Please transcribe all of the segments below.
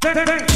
perereca,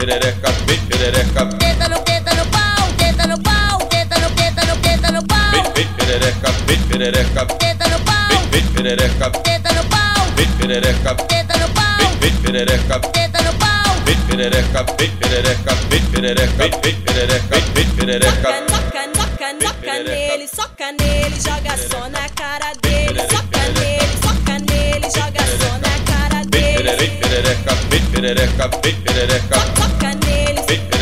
perereca, vem perereca. Tenta no, tenta no pau, tenta no pau, tenta no, tenta no, tenta no pau. Vem, vem perereca, vem perereca. Tenta no pau, vem, vem perereca. Tenta no pau, vem perereca. Tenta no pau, vem, vem perereca. Tenta no pau, vem perereca, vem perereca, vem perereca, vem, vem perereca, vem perereca. Noca, noca, noca nele, soca nele, joga só na cara dele, soca nele, soca nele, joga só na cara dele. Vem perereca, vem perereca, vem perereca.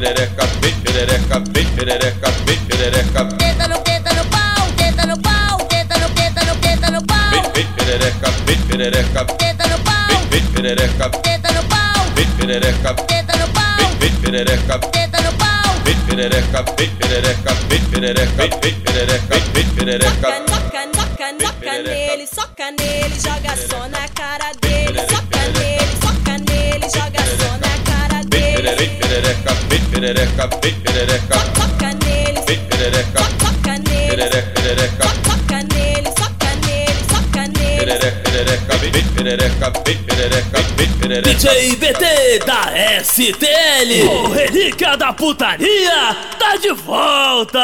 perereca, vem perereca, vem perereca, vem perereca. Tenta no, tenta no pau, tenta no pau, tenta no, tenta no, tenta no pau. Vem, vem perereca, vem perereca. Tenta no pau, Vem, vem perereca, tenta no pau, vem perereca. tenta no pau, Vem, vem perereca, tenta no pau. vem perereca, vem perereca, vem perereca, vem, perereca, vem, perereca. Noca, noca, noca nele, soca nele, joga só na cara dele, soca nele, soca nele, joga só na cara dele. vem perereca, vem perereca. Soca nele, Vem perereca, soca nele, perereca, perereca. soca nele, soca nele, soca nele. Perereca, perereca, vem, vem perereca, vem perereca, vem perereca. DJ BT da STL, o Relíquia da Putaria, tá de volta!